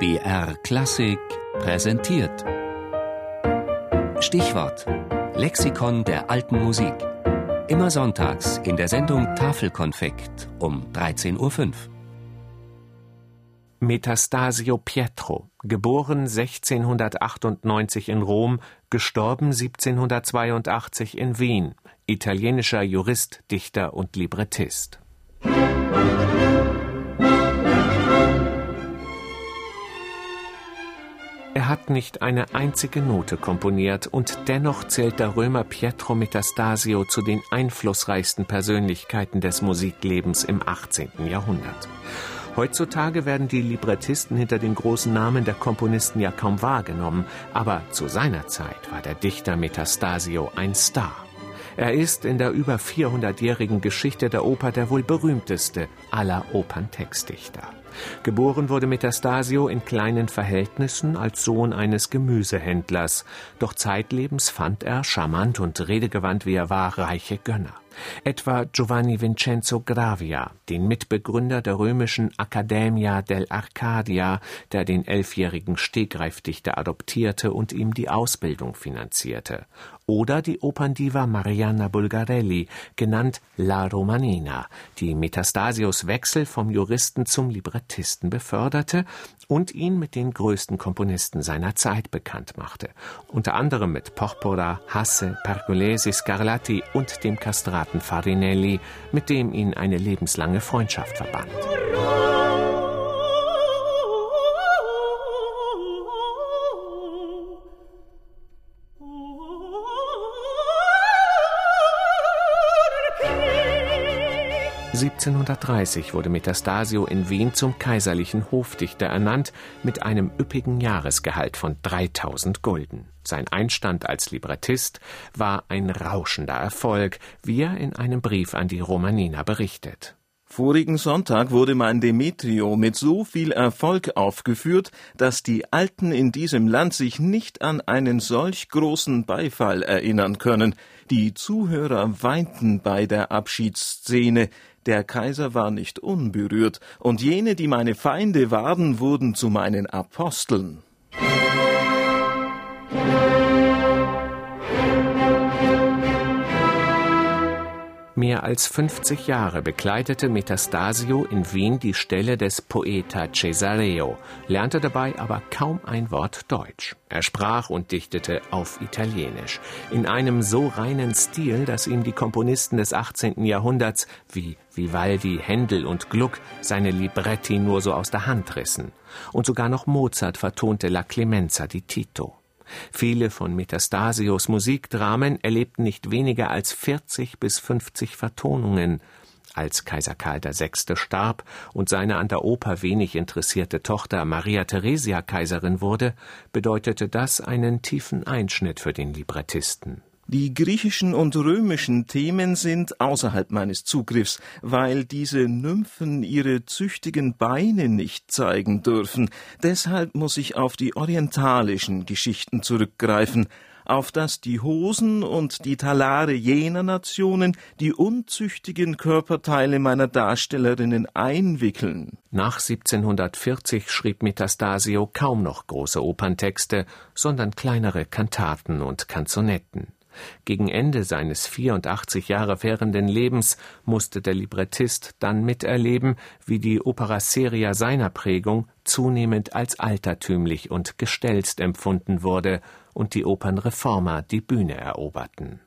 BR Klassik präsentiert. Stichwort: Lexikon der alten Musik. Immer sonntags in der Sendung Tafelkonfekt um 13.05 Uhr. Metastasio Pietro, geboren 1698 in Rom, gestorben 1782 in Wien, italienischer Jurist, Dichter und Librettist. Er hat nicht eine einzige Note komponiert und dennoch zählt der Römer Pietro Metastasio zu den einflussreichsten Persönlichkeiten des Musiklebens im 18. Jahrhundert. Heutzutage werden die Librettisten hinter den großen Namen der Komponisten ja kaum wahrgenommen, aber zu seiner Zeit war der Dichter Metastasio ein Star. Er ist in der über 400-jährigen Geschichte der Oper der wohl berühmteste aller Operntextdichter. Geboren wurde Metastasio in kleinen Verhältnissen als Sohn eines Gemüsehändlers, doch zeitlebens fand er, charmant und redegewandt wie er war, reiche Gönner. Etwa Giovanni Vincenzo Gravia, den Mitbegründer der römischen Accademia dell'Arcadia, der den elfjährigen Stegreifdichter adoptierte und ihm die Ausbildung finanzierte, oder die Operndiva Marianna Bulgarelli, genannt La Romanina, die Metastasios Wechsel vom Juristen zum Librettisten beförderte und ihn mit den größten Komponisten seiner Zeit bekannt machte, unter anderem mit Porpora, Hasse, Pergolesi, Scarlatti und dem Kastraten Farinelli, mit dem ihn eine lebenslange Freundschaft verband. 1730 wurde Metastasio in Wien zum kaiserlichen Hofdichter ernannt mit einem üppigen Jahresgehalt von 3000 Gulden. Sein Einstand als Librettist war ein rauschender Erfolg, wie er in einem Brief an die Romanina berichtet. Vorigen Sonntag wurde mein Demetrio mit so viel Erfolg aufgeführt, dass die Alten in diesem Land sich nicht an einen solch großen Beifall erinnern können. Die Zuhörer weinten bei der Abschiedsszene, der Kaiser war nicht unberührt, und jene, die meine Feinde waren, wurden zu meinen Aposteln. Mehr als 50 Jahre bekleidete Metastasio in Wien die Stelle des Poeta Cesareo, lernte dabei aber kaum ein Wort Deutsch. Er sprach und dichtete auf Italienisch, in einem so reinen Stil, dass ihm die Komponisten des 18. Jahrhunderts wie Vivaldi, Händel und Gluck seine Libretti nur so aus der Hand rissen. Und sogar noch Mozart vertonte La Clemenza di Tito. Viele von Metastasios Musikdramen erlebten nicht weniger als 40 bis 50 Vertonungen. Als Kaiser Karl VI. starb und seine an der Oper wenig interessierte Tochter Maria Theresia Kaiserin wurde, bedeutete das einen tiefen Einschnitt für den Librettisten. Die griechischen und römischen Themen sind außerhalb meines Zugriffs, weil diese Nymphen ihre züchtigen Beine nicht zeigen dürfen. Deshalb muss ich auf die orientalischen Geschichten zurückgreifen, auf das die Hosen und die Talare jener Nationen die unzüchtigen Körperteile meiner Darstellerinnen einwickeln. Nach 1740 schrieb Metastasio kaum noch große Operntexte, sondern kleinere Kantaten und Kanzonetten. Gegen Ende seines 84 Jahre währenden Lebens musste der Librettist dann miterleben, wie die Opera seria seiner Prägung zunehmend als altertümlich und gestelzt empfunden wurde und die Opernreformer die Bühne eroberten